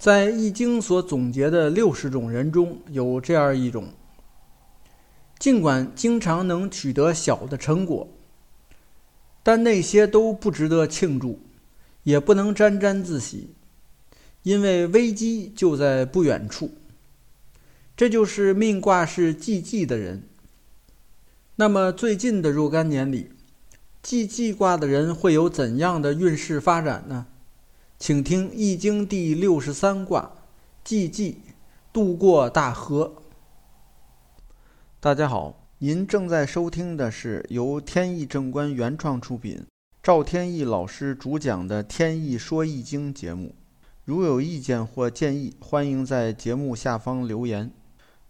在《易经》所总结的六十种人中，有这样一种：尽管经常能取得小的成果，但那些都不值得庆祝，也不能沾沾自喜，因为危机就在不远处。这就是命卦是忌忌的人。那么最近的若干年里，忌忌卦的人会有怎样的运势发展呢？请听《易经》第六十三卦忌忌，渡过大河。大家好，您正在收听的是由天意正观原创出品，赵天意老师主讲的《天意说易经》节目。如有意见或建议，欢迎在节目下方留言。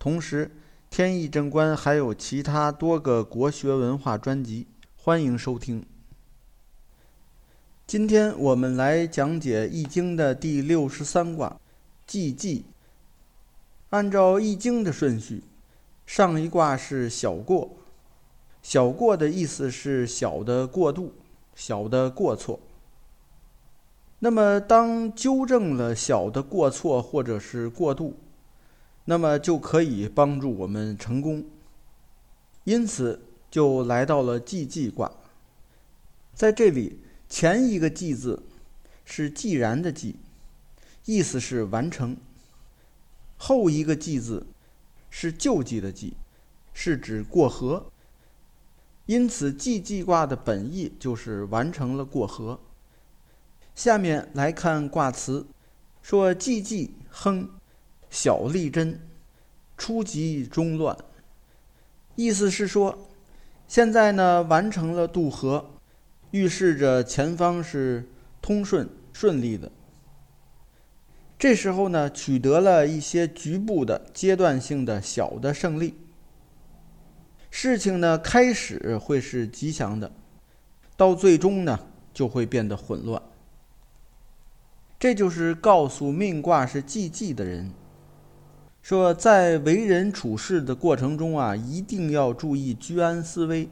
同时，天意正观还有其他多个国学文化专辑，欢迎收听。今天我们来讲解《易经》的第六十三卦忌忌。按照《易经》的顺序，上一卦是小过，小过的意思是小的过度、小的过错。那么，当纠正了小的过错或者是过度，那么就可以帮助我们成功，因此就来到了既济卦。在这里，前一个“既”字是既然的“既”，意思是完成；后一个“既”字是救济的“济”，是指过河。因此，既济卦的本意就是完成了过河。下面来看卦辞，说：“既济亨。”小利贞，初吉中乱。意思是说，现在呢完成了渡河，预示着前方是通顺顺利的。这时候呢，取得了一些局部的阶段性的小的胜利。事情呢开始会是吉祥的，到最终呢就会变得混乱。这就是告诉命卦是忌忌的人。说，在为人处事的过程中啊，一定要注意居安思危。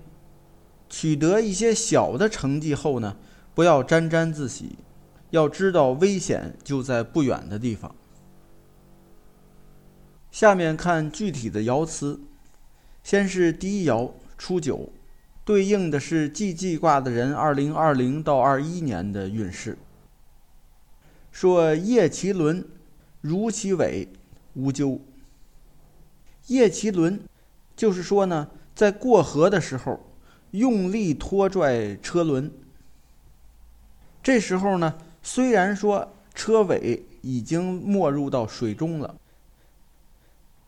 取得一些小的成绩后呢，不要沾沾自喜，要知道危险就在不远的地方。下面看具体的爻辞，先是第一爻初九，对应的是季季卦的人二零二零到二一年的运势。说叶其轮，如其尾。无咎。叶其轮，就是说呢，在过河的时候，用力拖拽车轮。这时候呢，虽然说车尾已经没入到水中了，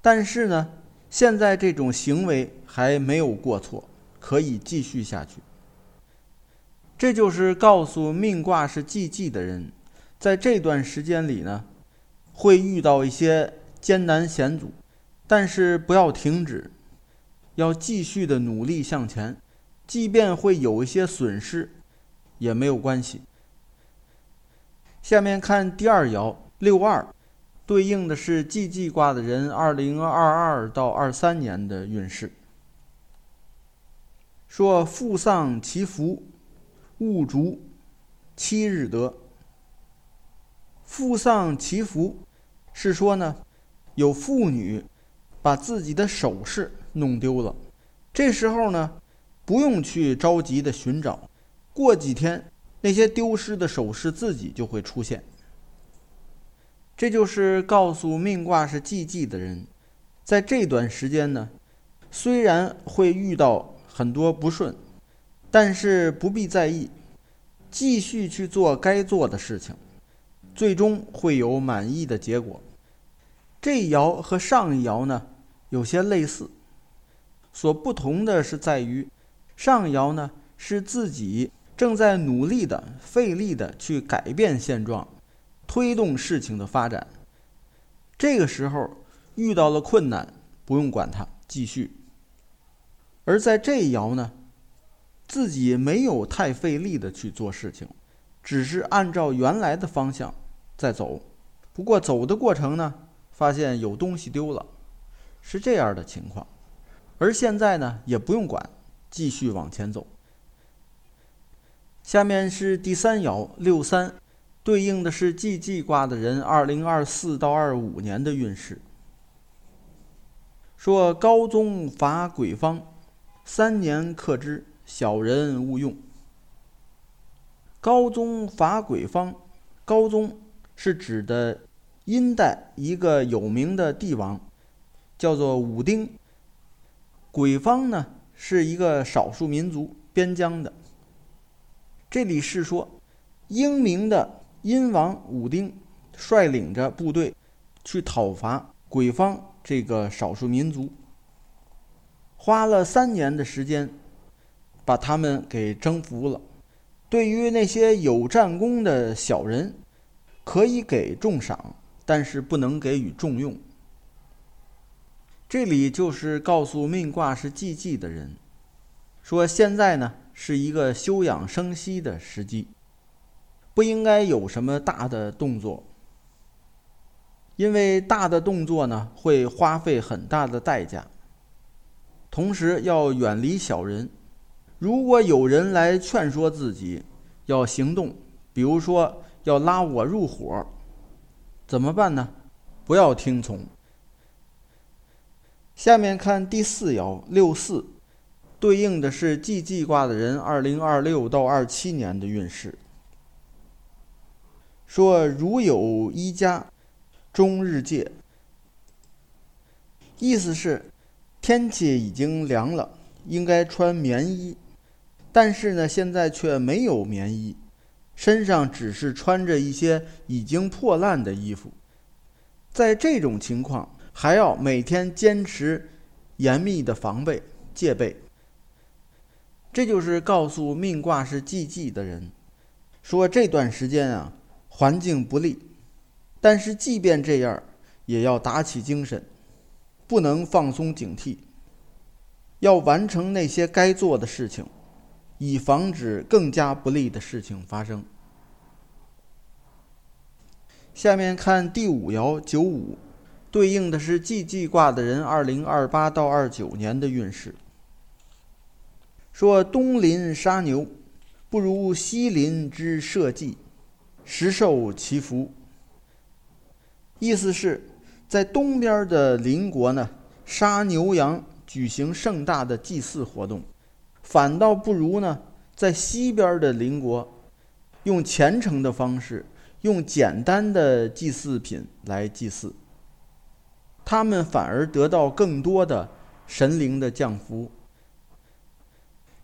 但是呢，现在这种行为还没有过错，可以继续下去。这就是告诉命卦是忌忌的人，在这段时间里呢，会遇到一些。艰难险阻，但是不要停止，要继续的努力向前，即便会有一些损失，也没有关系。下面看第二爻六二，对应的是季季卦的人二零二二到二三年的运势。说父丧其福，勿逐七日得。父丧其福，是说呢？有妇女把自己的首饰弄丢了，这时候呢，不用去着急的寻找，过几天那些丢失的首饰自己就会出现。这就是告诉命卦是忌忌的人，在这段时间呢，虽然会遇到很多不顺，但是不必在意，继续去做该做的事情，最终会有满意的结果。这爻和上一爻呢有些类似，所不同的是在于，上爻呢是自己正在努力的、费力的去改变现状，推动事情的发展。这个时候遇到了困难，不用管它，继续。而在这一爻呢，自己没有太费力的去做事情，只是按照原来的方向在走。不过走的过程呢。发现有东西丢了，是这样的情况，而现在呢也不用管，继续往前走。下面是第三爻六三，对应的是季季卦的人二零二四到二五年的运势。说高宗伐鬼方，三年克之，小人勿用。高宗伐鬼方，高宗是指的殷代一个有名的帝王，叫做武丁。鬼方呢是一个少数民族边疆的。这里是说，英明的殷王武丁率领着部队去讨伐鬼方这个少数民族，花了三年的时间，把他们给征服了。对于那些有战功的小人，可以给重赏，但是不能给予重用。这里就是告诉命卦是忌忌的人，说现在呢是一个休养生息的时机，不应该有什么大的动作，因为大的动作呢会花费很大的代价。同时要远离小人。如果有人来劝说自己要行动，比如说要拉我入伙，怎么办呢？不要听从。下面看第四爻六四，对应的是季季卦的人二零二六到二七年的运势。说如有一家，终日戒。意思是天气已经凉了，应该穿棉衣。但是呢，现在却没有棉衣，身上只是穿着一些已经破烂的衣服。在这种情况，还要每天坚持严密的防备戒备。这就是告诉命卦是忌忌的人，说这段时间啊，环境不利，但是即便这样，也要打起精神，不能放松警惕，要完成那些该做的事情。以防止更加不利的事情发生。下面看第五爻九五，对应的是季季卦的人二零二八到二九年的运势。说东临杀牛，不如西临之社稷，实受其福。意思是，在东边的邻国呢，杀牛羊，举行盛大的祭祀活动。反倒不如呢，在西边的邻国，用虔诚的方式，用简单的祭祀品来祭祀，他们反而得到更多的神灵的降福。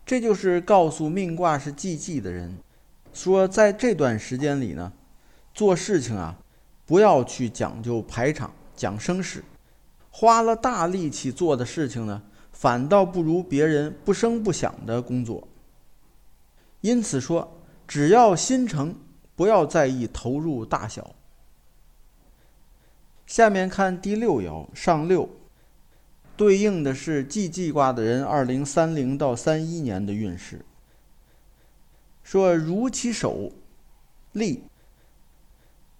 这就是告诉命卦是忌忌的人，说在这段时间里呢，做事情啊，不要去讲究排场、讲声势，花了大力气做的事情呢。反倒不如别人不声不响的工作。因此说，只要心诚，不要在意投入大小。下面看第六爻上六，对应的是季季卦的人二零三零到三一年的运势。说如其手，利。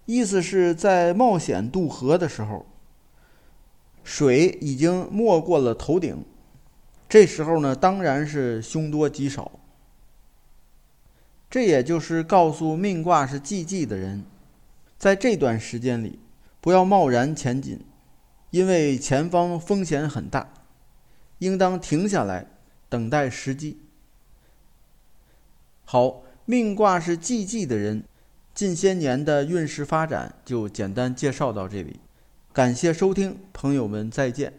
意思是在冒险渡河的时候，水已经没过了头顶。这时候呢，当然是凶多吉少。这也就是告诉命卦是忌忌的人，在这段时间里，不要贸然前进，因为前方风险很大，应当停下来，等待时机。好，命卦是忌忌的人，近些年的运势发展就简单介绍到这里，感谢收听，朋友们再见。